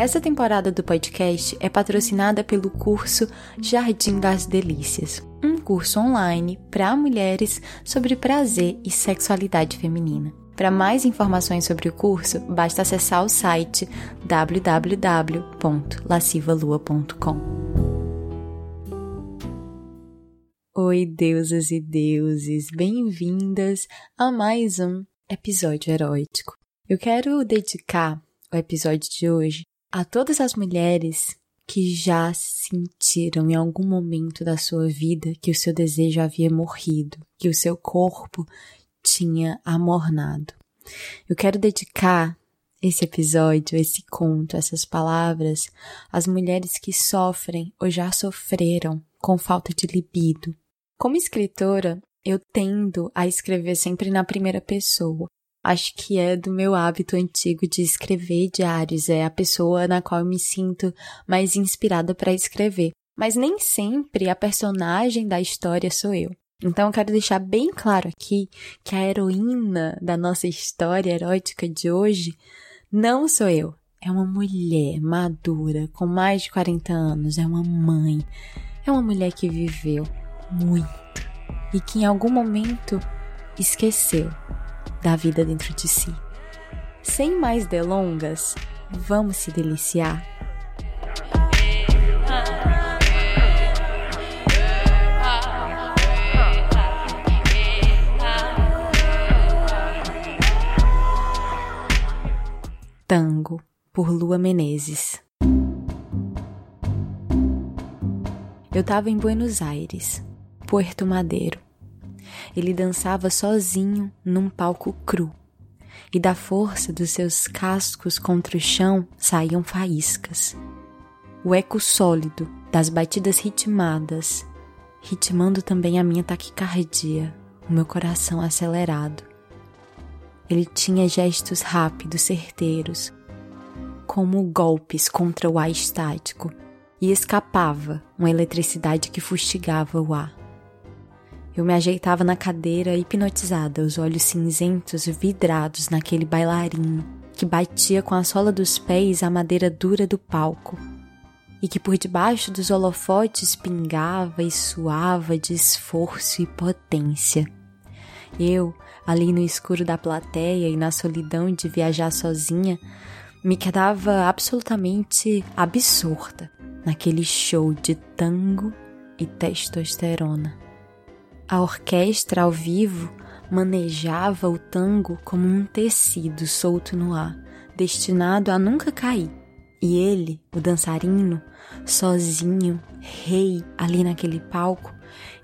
Essa temporada do podcast é patrocinada pelo curso Jardim das Delícias, um curso online para mulheres sobre prazer e sexualidade feminina. Para mais informações sobre o curso, basta acessar o site www.lascivalua.com. Oi, deusas e deuses, bem-vindas a mais um episódio erótico. Eu quero dedicar o episódio de hoje a todas as mulheres que já sentiram em algum momento da sua vida que o seu desejo havia morrido, que o seu corpo tinha amornado. Eu quero dedicar esse episódio, esse conto, essas palavras às mulheres que sofrem ou já sofreram com falta de libido. Como escritora, eu tendo a escrever sempre na primeira pessoa, acho que é do meu hábito antigo de escrever diários, é a pessoa na qual eu me sinto mais inspirada para escrever. Mas nem sempre a personagem da história sou eu. Então eu quero deixar bem claro aqui que a heroína da nossa história erótica de hoje não sou eu. É uma mulher madura, com mais de 40 anos, é uma mãe. É uma mulher que viveu muito e que em algum momento esqueceu da vida dentro de si. Sem mais delongas, vamos se deliciar? Tango, por Lua Menezes. Eu estava em Buenos Aires, Puerto Madeiro ele dançava sozinho num palco cru, e da força dos seus cascos contra o chão saíam faíscas. O eco sólido das batidas ritmadas, ritmando também a minha taquicardia, o meu coração acelerado. Ele tinha gestos rápidos, certeiros, como golpes contra o ar estático, e escapava uma eletricidade que fustigava o ar. Eu me ajeitava na cadeira hipnotizada, os olhos cinzentos vidrados naquele bailarino que batia com a sola dos pés a madeira dura do palco e que por debaixo dos holofotes pingava e suava de esforço e potência. Eu, ali no escuro da plateia e na solidão de viajar sozinha, me quedava absolutamente absurda naquele show de tango e testosterona. A orquestra ao vivo manejava o tango como um tecido solto no ar, destinado a nunca cair. E ele, o dançarino, sozinho, rei ali naquele palco,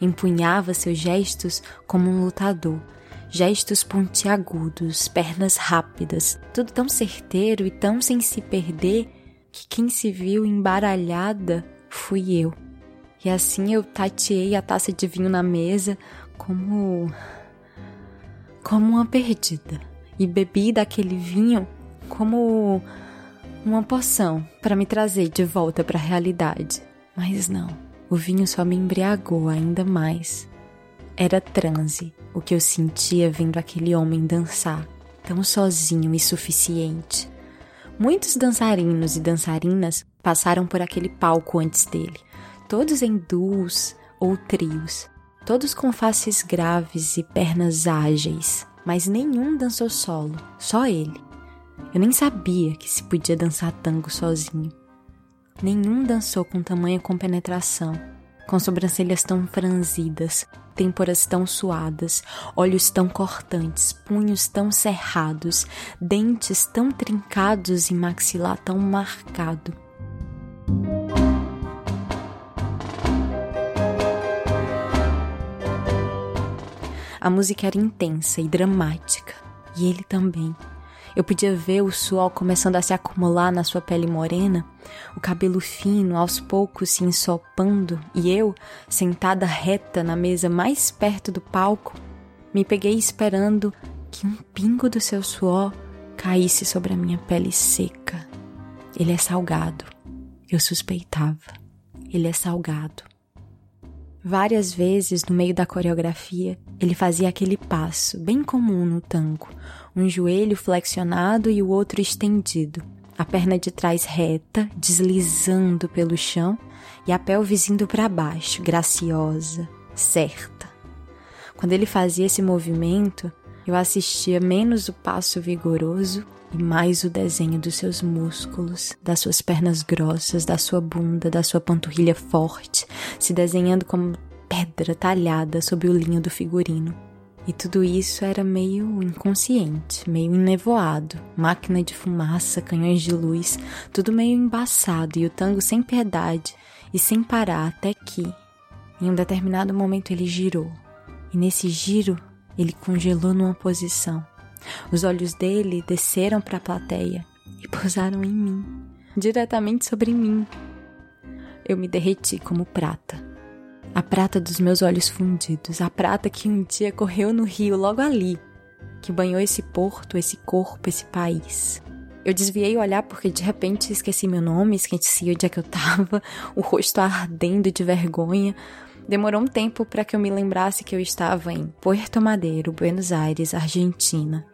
empunhava seus gestos como um lutador, gestos pontiagudos, pernas rápidas, tudo tão certeiro e tão sem se perder que quem se viu embaralhada fui eu. E assim eu tateei a taça de vinho na mesa como. como uma perdida. E bebi daquele vinho como uma poção para me trazer de volta para a realidade. Mas não, o vinho só me embriagou ainda mais. Era transe o que eu sentia vendo aquele homem dançar, tão sozinho e suficiente. Muitos dançarinos e dançarinas passaram por aquele palco antes dele, todos em duos ou trios, todos com faces graves e pernas ágeis, mas nenhum dançou solo, só ele. Eu nem sabia que se podia dançar tango sozinho. Nenhum dançou com tamanha compenetração, com sobrancelhas tão franzidas, têmporas tão suadas, olhos tão cortantes, punhos tão cerrados, dentes tão trincados e maxilar tão marcado. A música era intensa e dramática, e ele também. Eu podia ver o suor começando a se acumular na sua pele morena, o cabelo fino aos poucos se ensopando, e eu, sentada reta na mesa mais perto do palco, me peguei esperando que um pingo do seu suor caísse sobre a minha pele seca. Ele é salgado. Eu suspeitava. Ele é salgado. Várias vezes, no meio da coreografia, ele fazia aquele passo, bem comum no tango, um joelho flexionado e o outro estendido, a perna de trás reta, deslizando pelo chão e a pelvis indo para baixo, graciosa, certa. Quando ele fazia esse movimento, eu assistia menos o passo vigoroso e mais o desenho dos seus músculos, das suas pernas grossas, da sua bunda, da sua panturrilha forte, se desenhando como pedra talhada sob o linho do figurino. E tudo isso era meio inconsciente, meio enevoado, máquina de fumaça, canhões de luz, tudo meio embaçado e o tango sem piedade e sem parar até que, em um determinado momento, ele girou. E nesse giro, ele congelou numa posição os olhos dele desceram para a plateia e pousaram em mim, diretamente sobre mim. Eu me derreti como prata. A prata dos meus olhos fundidos, a prata que um dia correu no rio logo ali, que banhou esse porto, esse corpo, esse país. Eu desviei o olhar porque de repente esqueci meu nome, esqueci onde é que eu tava, o rosto ardendo de vergonha. Demorou um tempo para que eu me lembrasse que eu estava em Puerto Madeiro, Buenos Aires, Argentina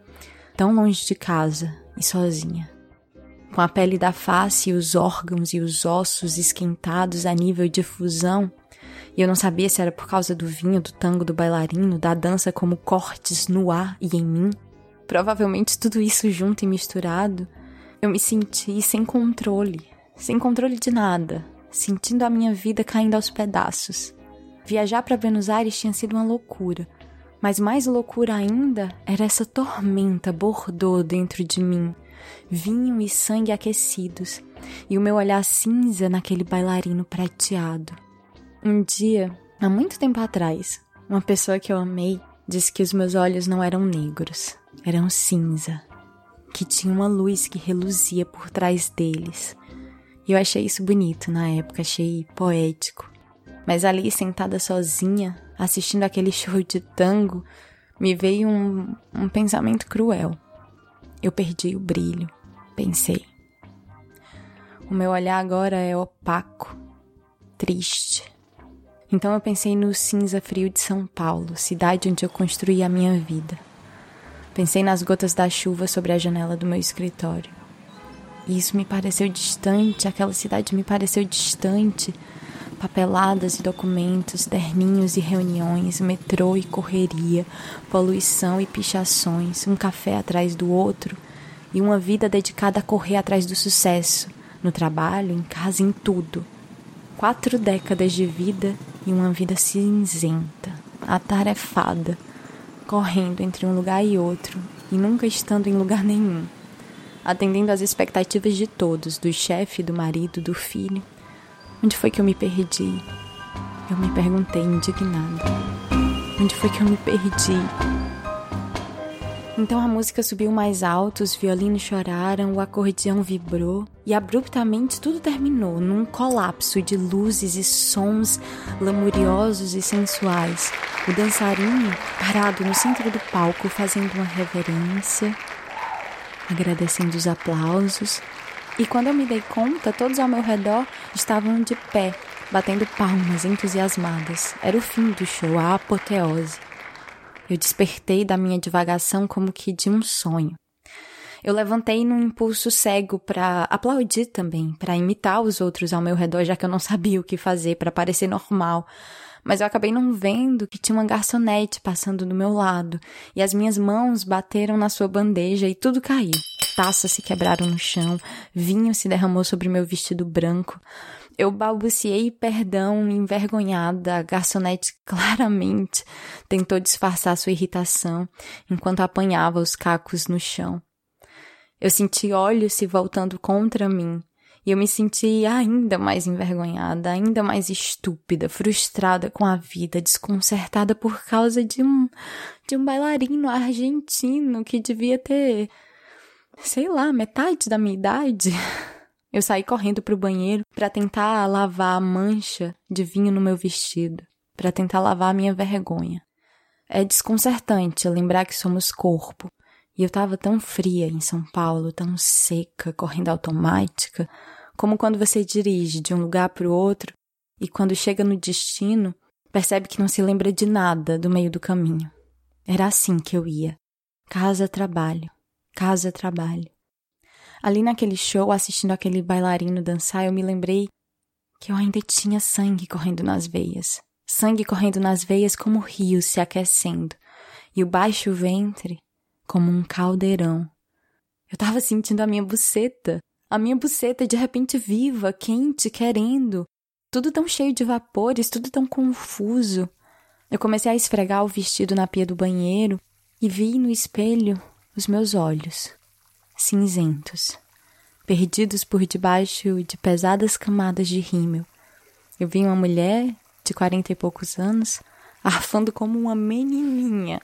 tão longe de casa e sozinha. Com a pele da face e os órgãos e os ossos esquentados a nível de fusão, e eu não sabia se era por causa do vinho, do tango, do bailarino, da dança como cortes no ar e em mim. Provavelmente tudo isso junto e misturado, eu me senti sem controle, sem controle de nada, sentindo a minha vida caindo aos pedaços. Viajar para Buenos Aires tinha sido uma loucura, mas mais loucura ainda era essa tormenta bordou dentro de mim, vinho e sangue aquecidos, e o meu olhar cinza naquele bailarino prateado. Um dia, há muito tempo atrás, uma pessoa que eu amei disse que os meus olhos não eram negros, eram cinza, que tinha uma luz que reluzia por trás deles. E eu achei isso bonito na época, achei poético. Mas ali, sentada sozinha, assistindo aquele show de tango, me veio um, um pensamento cruel. Eu perdi o brilho, pensei. O meu olhar agora é opaco, triste. Então eu pensei no cinza frio de São Paulo, cidade onde eu construí a minha vida. Pensei nas gotas da chuva sobre a janela do meu escritório. E isso me pareceu distante, aquela cidade me pareceu distante papeladas e documentos, terninhos e reuniões, metrô e correria, poluição e pichações, um café atrás do outro e uma vida dedicada a correr atrás do sucesso, no trabalho, em casa, em tudo. Quatro décadas de vida e uma vida cinzenta, atarefada, correndo entre um lugar e outro e nunca estando em lugar nenhum, atendendo às expectativas de todos, do chefe, do marido, do filho Onde foi que eu me perdi? Eu me perguntei indignada. Onde foi que eu me perdi? Então a música subiu mais alto, os violinos choraram, o acordeão vibrou e abruptamente tudo terminou num colapso de luzes e sons lamuriosos e sensuais. O dançarino parado no centro do palco fazendo uma reverência, agradecendo os aplausos, e quando eu me dei conta, todos ao meu redor estavam de pé, batendo palmas entusiasmadas. Era o fim do show, a apoteose. Eu despertei da minha divagação como que de um sonho. Eu levantei num impulso cego para aplaudir também, para imitar os outros ao meu redor, já que eu não sabia o que fazer para parecer normal. Mas eu acabei não vendo que tinha uma garçonete passando do meu lado, e as minhas mãos bateram na sua bandeja e tudo caiu taças se quebraram no chão, vinho se derramou sobre meu vestido branco. Eu balbuciei perdão, envergonhada. A garçonete claramente tentou disfarçar sua irritação enquanto apanhava os cacos no chão. Eu senti olhos se voltando contra mim e eu me senti ainda mais envergonhada, ainda mais estúpida, frustrada com a vida, desconcertada por causa de um de um bailarino argentino que devia ter sei lá, metade da minha idade. Eu saí correndo para o banheiro para tentar lavar a mancha de vinho no meu vestido, para tentar lavar a minha vergonha. É desconcertante lembrar que somos corpo. E eu estava tão fria em São Paulo, tão seca, correndo automática, como quando você dirige de um lugar para o outro e quando chega no destino, percebe que não se lembra de nada do meio do caminho. Era assim que eu ia. Casa, trabalho. Casa, trabalho. Ali naquele show, assistindo aquele bailarino dançar, eu me lembrei que eu ainda tinha sangue correndo nas veias. Sangue correndo nas veias como rios se aquecendo. E o baixo ventre como um caldeirão. Eu tava sentindo a minha buceta. A minha buceta de repente viva, quente, querendo. Tudo tão cheio de vapores, tudo tão confuso. Eu comecei a esfregar o vestido na pia do banheiro e vi no espelho os meus olhos cinzentos, perdidos por debaixo de pesadas camadas de rímel. Eu vi uma mulher de quarenta e poucos anos arfando como uma menininha.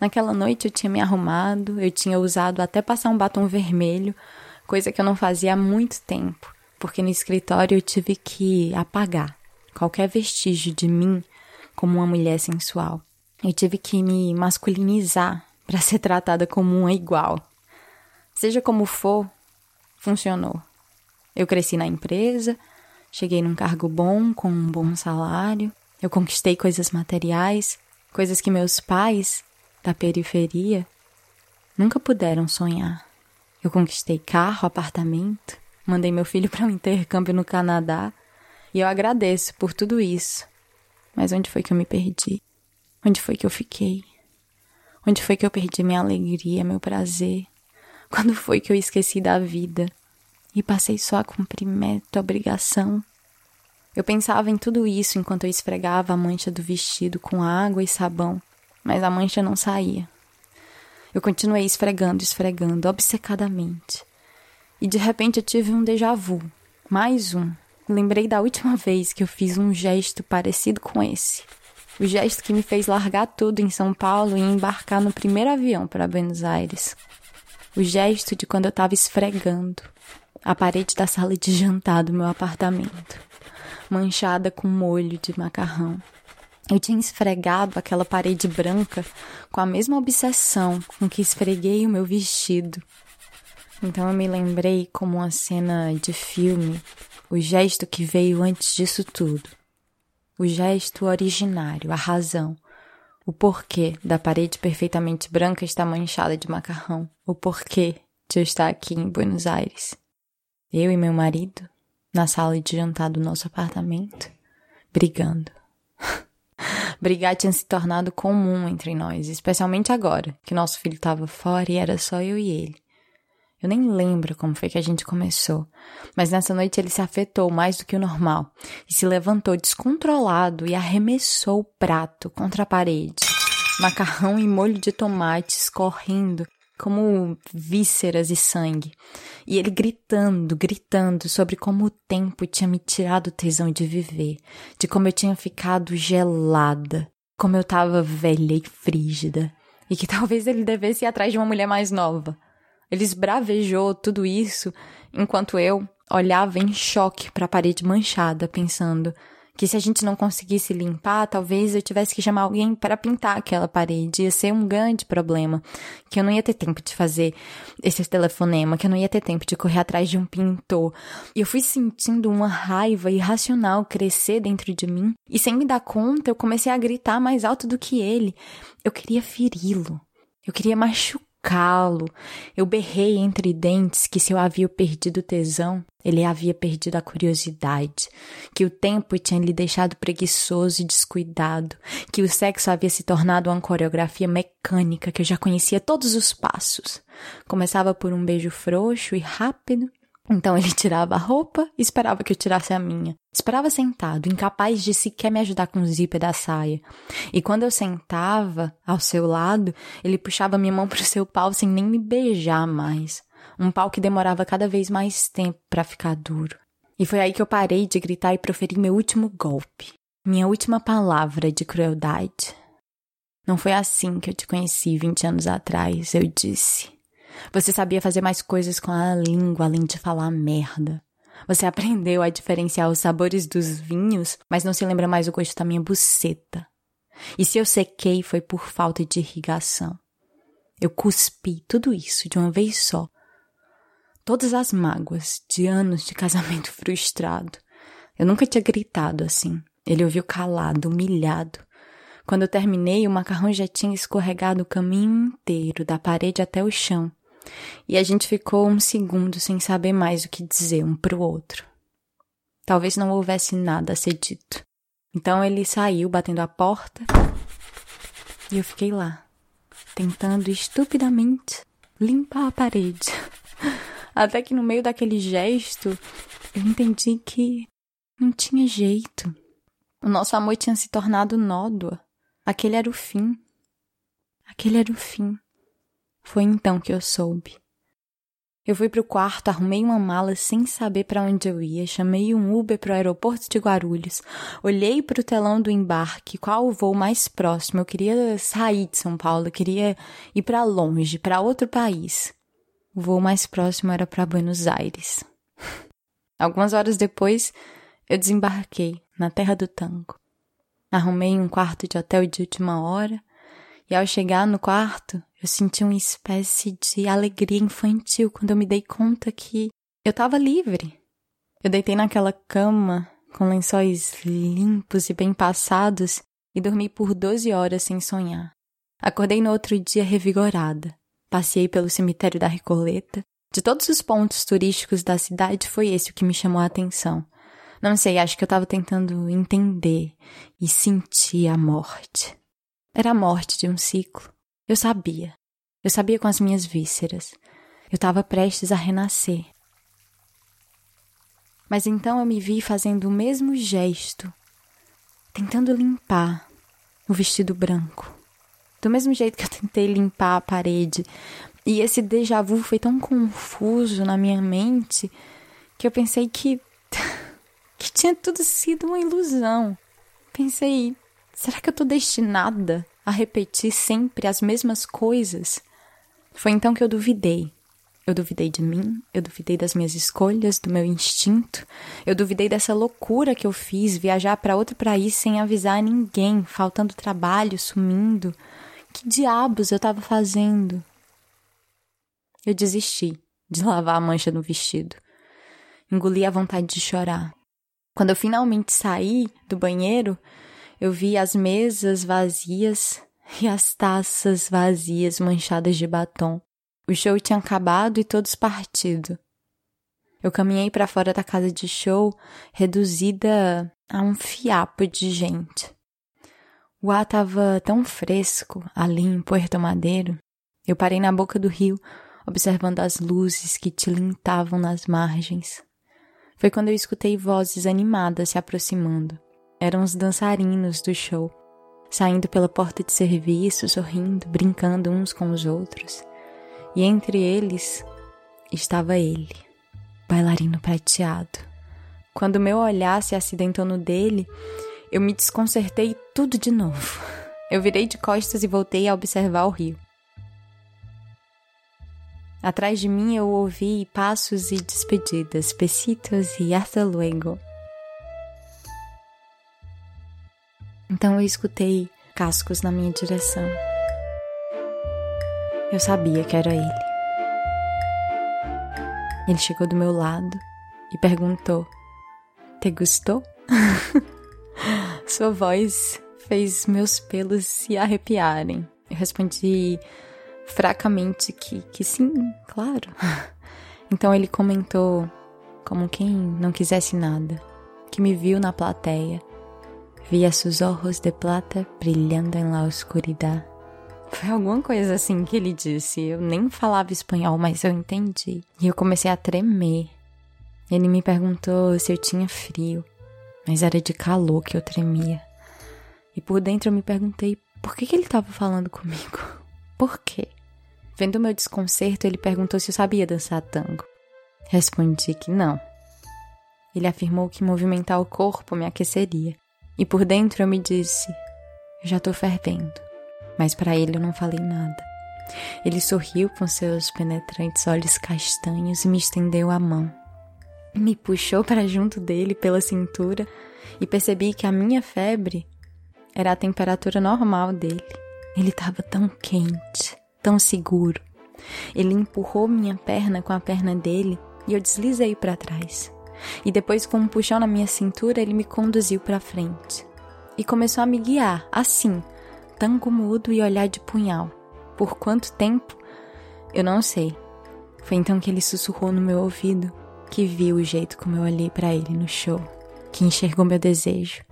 Naquela noite eu tinha me arrumado, eu tinha usado até passar um batom vermelho, coisa que eu não fazia há muito tempo, porque no escritório eu tive que apagar qualquer vestígio de mim como uma mulher sensual. Eu tive que me masculinizar para ser tratada como uma igual. Seja como for, funcionou. Eu cresci na empresa, cheguei num cargo bom, com um bom salário, eu conquistei coisas materiais, coisas que meus pais, da periferia, nunca puderam sonhar. Eu conquistei carro, apartamento, mandei meu filho para um intercâmbio no Canadá e eu agradeço por tudo isso. Mas onde foi que eu me perdi? Onde foi que eu fiquei? Onde foi que eu perdi minha alegria, meu prazer? Quando foi que eu esqueci da vida e passei só a cumprir meta, obrigação? Eu pensava em tudo isso enquanto eu esfregava a mancha do vestido com água e sabão, mas a mancha não saía. Eu continuei esfregando, esfregando, obcecadamente. E de repente eu tive um déjà vu. Mais um. Lembrei da última vez que eu fiz um gesto parecido com esse. O gesto que me fez largar tudo em São Paulo e embarcar no primeiro avião para Buenos Aires o gesto de quando eu estava esfregando a parede da sala de jantar do meu apartamento, manchada com molho de macarrão. Eu tinha esfregado aquela parede branca com a mesma obsessão com que esfreguei o meu vestido. Então eu me lembrei como uma cena de filme, o gesto que veio antes disso tudo. O gesto originário, a razão, o porquê da parede perfeitamente branca estar manchada de macarrão. O porquê de eu estar aqui em Buenos Aires. Eu e meu marido, na sala de jantar do nosso apartamento, brigando. Brigar tinha se tornado comum entre nós, especialmente agora, que nosso filho estava fora e era só eu e ele. Eu nem lembro como foi que a gente começou, mas nessa noite ele se afetou mais do que o normal e se levantou descontrolado e arremessou o prato contra a parede. Macarrão e molho de tomate escorrendo como vísceras e sangue. E ele gritando, gritando sobre como o tempo tinha me tirado o tesão de viver, de como eu tinha ficado gelada, como eu estava velha e frígida, e que talvez ele devesse ir atrás de uma mulher mais nova. Ele esbravejou tudo isso enquanto eu olhava em choque para a parede manchada, pensando que se a gente não conseguisse limpar, talvez eu tivesse que chamar alguém para pintar aquela parede. Ia ser um grande problema, que eu não ia ter tempo de fazer esse telefonema, que eu não ia ter tempo de correr atrás de um pintor. E eu fui sentindo uma raiva irracional crescer dentro de mim, e sem me dar conta, eu comecei a gritar mais alto do que ele. Eu queria feri-lo. Eu queria machucar calo. Eu berrei entre dentes que se eu havia perdido o tesão, ele havia perdido a curiosidade, que o tempo tinha lhe deixado preguiçoso e descuidado, que o sexo havia se tornado uma coreografia mecânica que eu já conhecia todos os passos. Começava por um beijo frouxo e rápido, então ele tirava a roupa e esperava que eu tirasse a minha. Esperava sentado, incapaz de sequer me ajudar com o zíper da saia. E quando eu sentava ao seu lado, ele puxava minha mão para o seu pau sem nem me beijar mais. Um pau que demorava cada vez mais tempo para ficar duro. E foi aí que eu parei de gritar e proferi meu último golpe. Minha última palavra de crueldade. Não foi assim que eu te conheci vinte anos atrás, eu disse. Você sabia fazer mais coisas com a língua além de falar merda. Você aprendeu a diferenciar os sabores dos vinhos, mas não se lembra mais o gosto da minha buceta. E se eu sequei foi por falta de irrigação. Eu cuspi tudo isso de uma vez só. Todas as mágoas de anos de casamento frustrado. Eu nunca tinha gritado assim. Ele ouviu calado, humilhado. Quando eu terminei, o macarrão já tinha escorregado o caminho inteiro, da parede até o chão. E a gente ficou um segundo sem saber mais o que dizer um para o outro. Talvez não houvesse nada a ser dito. Então ele saiu batendo a porta e eu fiquei lá, tentando estupidamente limpar a parede. Até que no meio daquele gesto eu entendi que não tinha jeito. O nosso amor tinha se tornado nódoa. Aquele era o fim. Aquele era o fim. Foi então que eu soube. Eu fui pro quarto, arrumei uma mala sem saber para onde eu ia, chamei um Uber pro aeroporto de Guarulhos, olhei pro telão do embarque, qual o voo mais próximo. Eu queria sair de São Paulo, eu queria ir para longe, para outro país. O voo mais próximo era para Buenos Aires. Algumas horas depois, eu desembarquei na terra do tango. Arrumei um quarto de hotel de última hora, e ao chegar no quarto, eu senti uma espécie de alegria infantil quando eu me dei conta que eu estava livre. Eu deitei naquela cama com lençóis limpos e bem passados e dormi por 12 horas sem sonhar. Acordei no outro dia revigorada. Passei pelo cemitério da Recoleta. De todos os pontos turísticos da cidade, foi esse o que me chamou a atenção. Não sei, acho que eu estava tentando entender e sentir a morte. Era a morte de um ciclo, eu sabia. Eu sabia com as minhas vísceras. Eu estava prestes a renascer. Mas então eu me vi fazendo o mesmo gesto, tentando limpar o vestido branco. Do mesmo jeito que eu tentei limpar a parede. E esse déjà vu foi tão confuso na minha mente que eu pensei que. que tinha tudo sido uma ilusão. Pensei, será que eu tô destinada a repetir sempre as mesmas coisas. Foi então que eu duvidei. Eu duvidei de mim, eu duvidei das minhas escolhas, do meu instinto, eu duvidei dessa loucura que eu fiz, viajar para outro país sem avisar ninguém, faltando trabalho, sumindo. Que diabos eu estava fazendo? Eu desisti de lavar a mancha no vestido. Engoli a vontade de chorar. Quando eu finalmente saí do banheiro, eu vi as mesas vazias e as taças vazias manchadas de batom. O show tinha acabado e todos partido. Eu caminhei para fora da casa de show, reduzida a um fiapo de gente. O ar estava tão fresco ali em Puerto Madeiro. Eu parei na boca do rio, observando as luzes que tilintavam nas margens. Foi quando eu escutei vozes animadas se aproximando eram os dançarinos do show, saindo pela porta de serviço, sorrindo, brincando uns com os outros. E entre eles estava ele, bailarino prateado. Quando meu olhar se acidentou no dele, eu me desconcertei tudo de novo. Eu virei de costas e voltei a observar o rio. Atrás de mim eu ouvi passos e despedidas, besitos e hasta luego. Então eu escutei cascos na minha direção. Eu sabia que era ele. Ele chegou do meu lado e perguntou: Te gostou? Sua voz fez meus pelos se arrepiarem. Eu respondi fracamente que, que sim, claro. Então ele comentou, como quem não quisesse nada, que me viu na plateia Via seus olhos de plata brilhando em la oscuridad. Foi alguma coisa assim que ele disse. Eu nem falava espanhol, mas eu entendi. E eu comecei a tremer. Ele me perguntou se eu tinha frio, mas era de calor que eu tremia. E por dentro eu me perguntei por que, que ele estava falando comigo. Por quê? Vendo meu desconcerto, ele perguntou se eu sabia dançar tango. Respondi que não. Ele afirmou que movimentar o corpo me aqueceria. E por dentro eu me disse: já tô fervendo. Mas para ele eu não falei nada. Ele sorriu com seus penetrantes olhos castanhos e me estendeu a mão. Me puxou para junto dele pela cintura e percebi que a minha febre era a temperatura normal dele. Ele estava tão quente, tão seguro. Ele empurrou minha perna com a perna dele e eu deslizei para trás. E depois, com um puxão na minha cintura, ele me conduziu para frente e começou a me guiar, assim, tango mudo e olhar de punhal. Por quanto tempo? Eu não sei. Foi então que ele sussurrou no meu ouvido, que viu o jeito como eu olhei para ele no show, que enxergou meu desejo.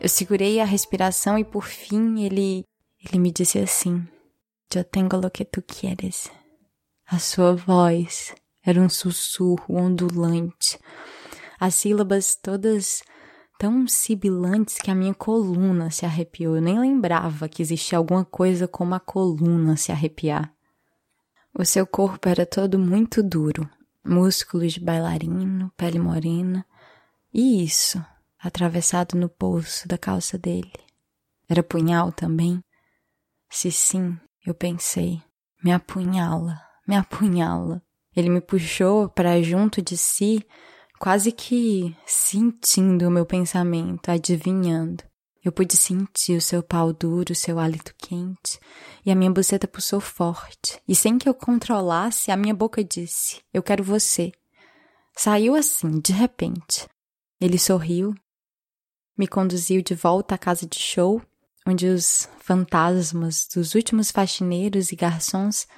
Eu segurei a respiração e por fim ele ele me disse assim: "Eu tenho lo que tu quieres". A sua voz era um sussurro ondulante, as sílabas todas tão sibilantes que a minha coluna se arrepiou. Eu nem lembrava que existia alguma coisa como a coluna se arrepiar. O seu corpo era todo muito duro, músculos de bailarino, pele morena, e isso, atravessado no bolso da calça dele. Era punhal também? Se sim, eu pensei, me apunhala, me apunhala. Ele me puxou para junto de si quase que sentindo o meu pensamento, adivinhando. Eu pude sentir o seu pau duro, o seu hálito quente, e a minha buceta pulsou forte. E sem que eu controlasse, a minha boca disse: Eu quero você. Saiu assim, de repente. Ele sorriu, me conduziu de volta à casa de show, onde os fantasmas dos últimos faxineiros e garçons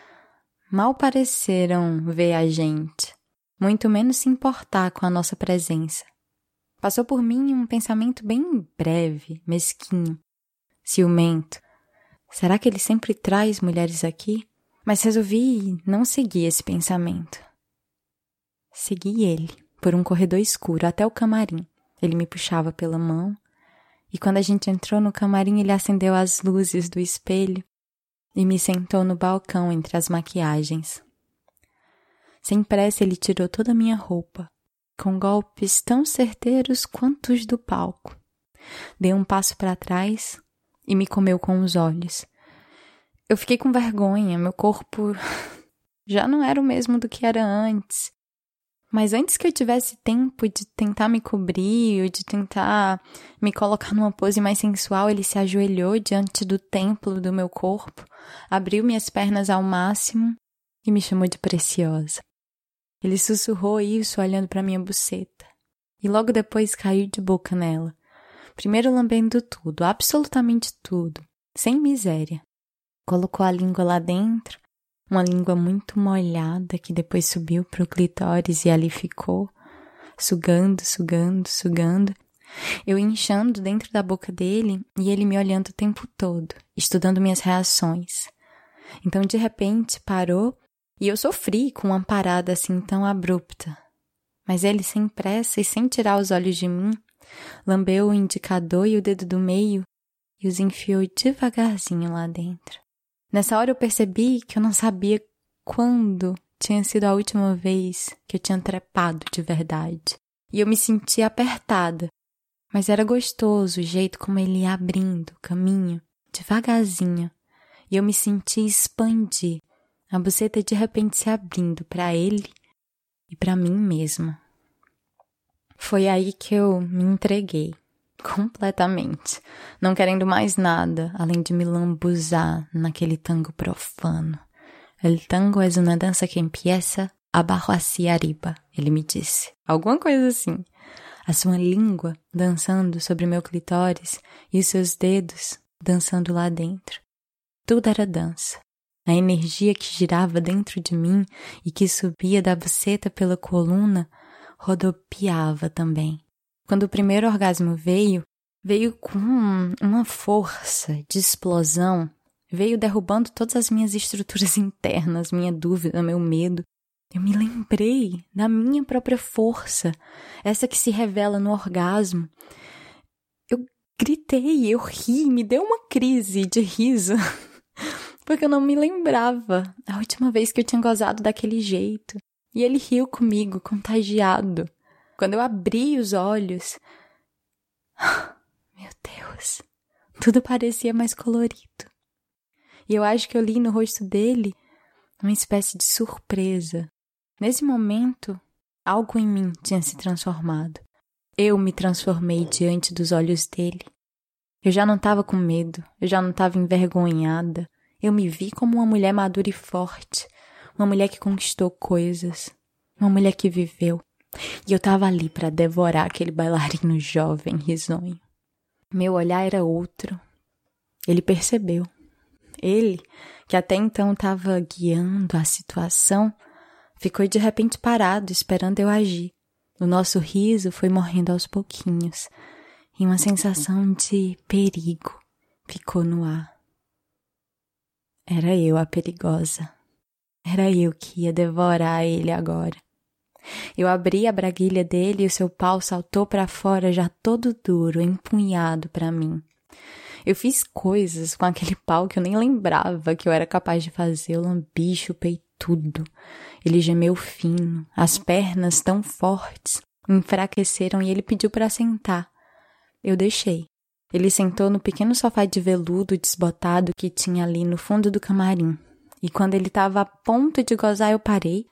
mal pareceram ver a gente muito menos se importar com a nossa presença. Passou por mim um pensamento bem breve, mesquinho, ciumento. Será que ele sempre traz mulheres aqui? Mas resolvi não seguir esse pensamento. Segui ele por um corredor escuro até o camarim. Ele me puxava pela mão, e quando a gente entrou no camarim, ele acendeu as luzes do espelho e me sentou no balcão entre as maquiagens. Sem pressa, ele tirou toda a minha roupa, com golpes tão certeiros quanto os do palco. Dei um passo para trás e me comeu com os olhos. Eu fiquei com vergonha, meu corpo já não era o mesmo do que era antes. Mas antes que eu tivesse tempo de tentar me cobrir ou de tentar me colocar numa pose mais sensual, ele se ajoelhou diante do templo do meu corpo, abriu minhas pernas ao máximo e me chamou de preciosa. Ele sussurrou isso olhando para minha buceta. E logo depois caiu de boca nela. Primeiro lambendo tudo, absolutamente tudo, sem miséria. Colocou a língua lá dentro, uma língua muito molhada que depois subiu pro clitóris e ali ficou, sugando, sugando, sugando. Eu inchando dentro da boca dele e ele me olhando o tempo todo, estudando minhas reações. Então, de repente, parou e eu sofri com uma parada assim tão abrupta. Mas ele, sem pressa e sem tirar os olhos de mim, lambeu o indicador e o dedo do meio e os enfiou devagarzinho lá dentro. Nessa hora eu percebi que eu não sabia quando tinha sido a última vez que eu tinha trepado de verdade. E eu me sentia apertada, mas era gostoso o jeito como ele ia abrindo o caminho, devagarzinho, e eu me senti expandir a buceta de repente se abrindo para ele e para mim mesma. Foi aí que eu me entreguei completamente, não querendo mais nada além de me lambuzar naquele tango profano. El tango é uma dança que empieza abaixo hacia arriba, ele me disse. Alguma coisa assim. A sua língua dançando sobre meu clitóris e os seus dedos dançando lá dentro. Tudo era dança. A energia que girava dentro de mim e que subia da buceta pela coluna rodopiava também. Quando o primeiro orgasmo veio, veio com uma força de explosão, veio derrubando todas as minhas estruturas internas, minha dúvida, meu medo. Eu me lembrei da minha própria força, essa que se revela no orgasmo. Eu gritei, eu ri, me deu uma crise de riso. porque eu não me lembrava a última vez que eu tinha gozado daquele jeito. E ele riu comigo, contagiado. Quando eu abri os olhos. Meu Deus! Tudo parecia mais colorido. E eu acho que eu li no rosto dele uma espécie de surpresa. Nesse momento, algo em mim tinha se transformado. Eu me transformei diante dos olhos dele. Eu já não estava com medo, eu já não estava envergonhada. Eu me vi como uma mulher madura e forte, uma mulher que conquistou coisas, uma mulher que viveu. E eu estava ali para devorar aquele bailarino jovem, risonho. Meu olhar era outro. Ele percebeu. Ele, que até então estava guiando a situação, ficou de repente parado, esperando eu agir. O nosso riso foi morrendo aos pouquinhos, e uma sensação de perigo ficou no ar. Era eu a perigosa. Era eu que ia devorar ele agora. Eu abri a braguilha dele e o seu pau saltou para fora já todo duro, empunhado para mim. Eu fiz coisas com aquele pau que eu nem lembrava que eu era capaz de fazer. Eu lambi, chupei tudo. Ele gemeu fino, as pernas tão fortes enfraqueceram e ele pediu para sentar. Eu deixei. Ele sentou no pequeno sofá de veludo desbotado que tinha ali no fundo do camarim. E quando ele estava a ponto de gozar, eu parei,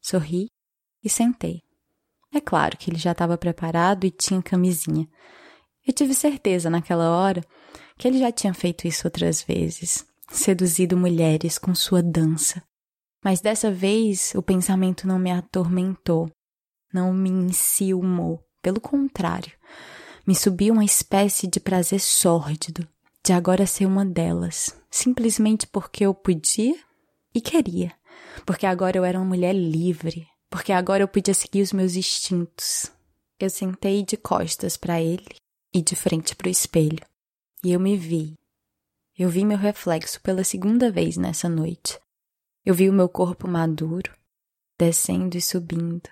sorri e sentei. É claro que ele já estava preparado e tinha camisinha. Eu tive certeza naquela hora que ele já tinha feito isso outras vezes, seduzido mulheres com sua dança. Mas dessa vez o pensamento não me atormentou, não me enciumou. Pelo contrário, me subiu uma espécie de prazer sórdido de agora ser uma delas, simplesmente porque eu podia e queria, porque agora eu era uma mulher livre, porque agora eu podia seguir os meus instintos. Eu sentei de costas para ele e de frente para o espelho, e eu me vi. Eu vi meu reflexo pela segunda vez nessa noite. Eu vi o meu corpo maduro, descendo e subindo,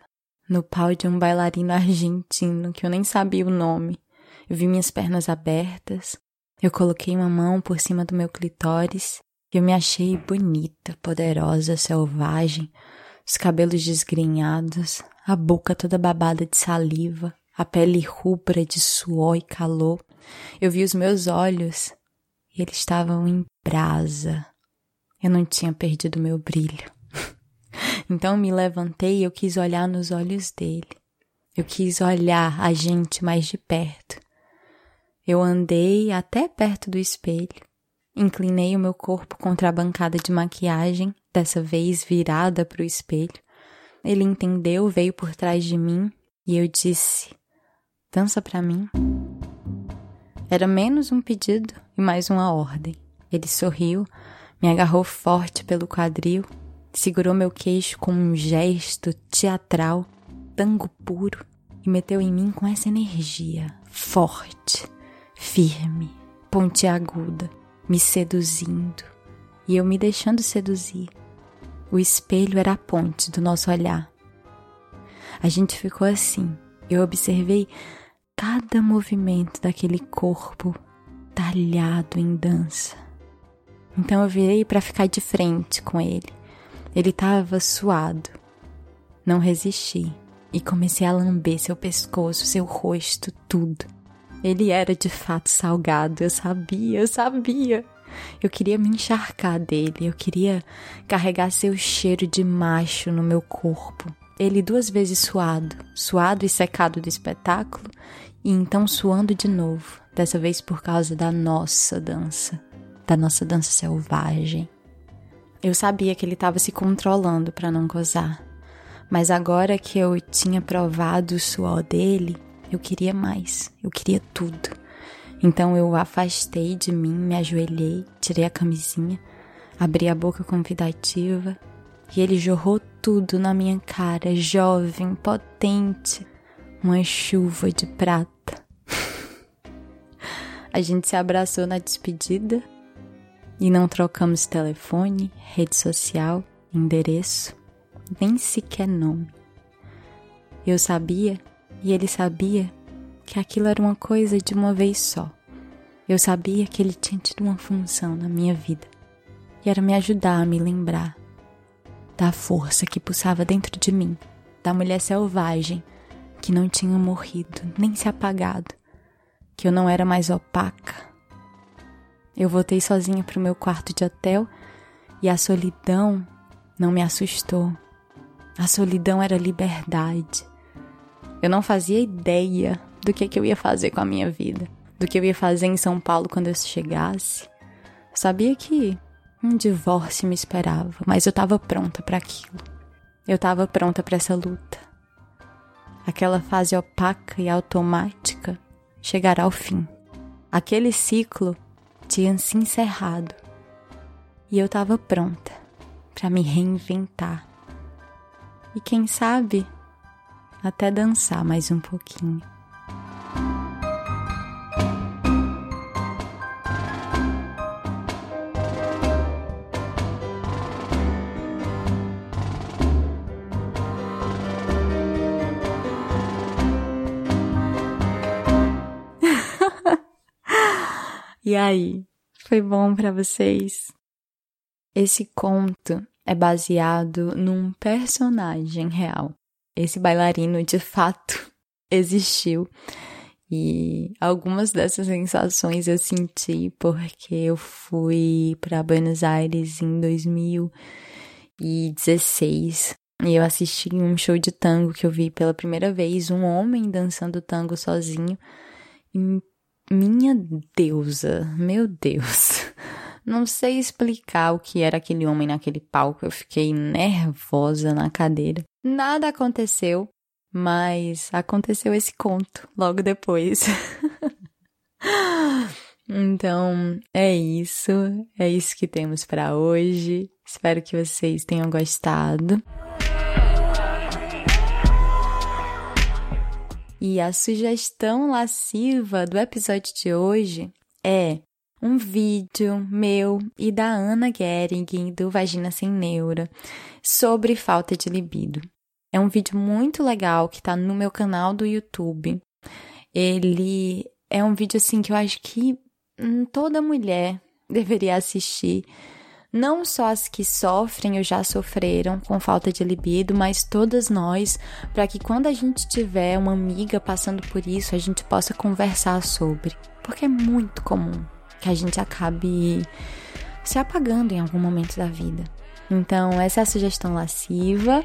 no pau de um bailarino argentino que eu nem sabia o nome. Eu vi minhas pernas abertas, eu coloquei uma mão por cima do meu clitóris e eu me achei bonita, poderosa, selvagem, os cabelos desgrenhados, a boca toda babada de saliva, a pele rubra de suor e calor. Eu vi os meus olhos e eles estavam em brasa. Eu não tinha perdido meu brilho. então me levantei e eu quis olhar nos olhos dele. Eu quis olhar a gente mais de perto. Eu andei até perto do espelho, inclinei o meu corpo contra a bancada de maquiagem dessa vez virada para o espelho. Ele entendeu, veio por trás de mim e eu disse: Dança para mim. Era menos um pedido e mais uma ordem. Ele sorriu, me agarrou forte pelo quadril, segurou meu queixo com um gesto teatral, tango puro, e meteu em mim com essa energia, forte, firme, pontiaguda, me seduzindo, e eu me deixando seduzir. O espelho era a ponte do nosso olhar. A gente ficou assim. Eu observei cada movimento daquele corpo talhado em dança. Então eu virei para ficar de frente com ele. Ele estava suado. Não resisti e comecei a lamber seu pescoço, seu rosto, tudo. Ele era de fato salgado, eu sabia, eu sabia. Eu queria me encharcar dele, eu queria carregar seu cheiro de macho no meu corpo. Ele duas vezes suado, suado e secado do espetáculo, e então suando de novo, dessa vez por causa da nossa dança, da nossa dança selvagem. Eu sabia que ele estava se controlando para não gozar, mas agora que eu tinha provado o suor dele, eu queria mais, eu queria tudo. Então eu afastei de mim, me ajoelhei, tirei a camisinha, abri a boca convidativa e ele jorrou tudo na minha cara, jovem, potente, uma chuva de prata. a gente se abraçou na despedida e não trocamos telefone, rede social, endereço, nem sequer nome. Eu sabia e ele sabia que aquilo era uma coisa de uma vez só. Eu sabia que ele tinha tido uma função na minha vida e era me ajudar a me lembrar da força que pulsava dentro de mim, da mulher selvagem que não tinha morrido nem se apagado, que eu não era mais opaca, eu voltei sozinha para o meu quarto de hotel e a solidão não me assustou. A solidão era liberdade. Eu não fazia ideia do que, que eu ia fazer com a minha vida, do que eu ia fazer em São Paulo quando eu chegasse. Eu sabia que um divórcio me esperava, mas eu estava pronta para aquilo. Eu estava pronta para essa luta. Aquela fase opaca e automática chegará ao fim. Aquele ciclo tinha se encerrado e eu estava pronta para me reinventar. E quem sabe até dançar mais um pouquinho. E aí, foi bom para vocês? Esse conto é baseado num personagem real. Esse bailarino de fato existiu. E algumas dessas sensações eu senti porque eu fui para Buenos Aires em 2016 e eu assisti um show de tango que eu vi pela primeira vez um homem dançando tango sozinho. E minha deusa, meu Deus. Não sei explicar o que era aquele homem naquele palco. Eu fiquei nervosa na cadeira. Nada aconteceu, mas aconteceu esse conto logo depois. então, é isso. É isso que temos para hoje. Espero que vocês tenham gostado. E a sugestão lasciva do episódio de hoje é um vídeo meu e da Ana Gering, do Vagina Sem Neura, sobre falta de libido. É um vídeo muito legal que tá no meu canal do YouTube. Ele é um vídeo assim que eu acho que hum, toda mulher deveria assistir não só as que sofrem ou já sofreram com falta de libido, mas todas nós, para que quando a gente tiver uma amiga passando por isso, a gente possa conversar sobre. Porque é muito comum que a gente acabe se apagando em algum momento da vida. Então, essa é a sugestão lasciva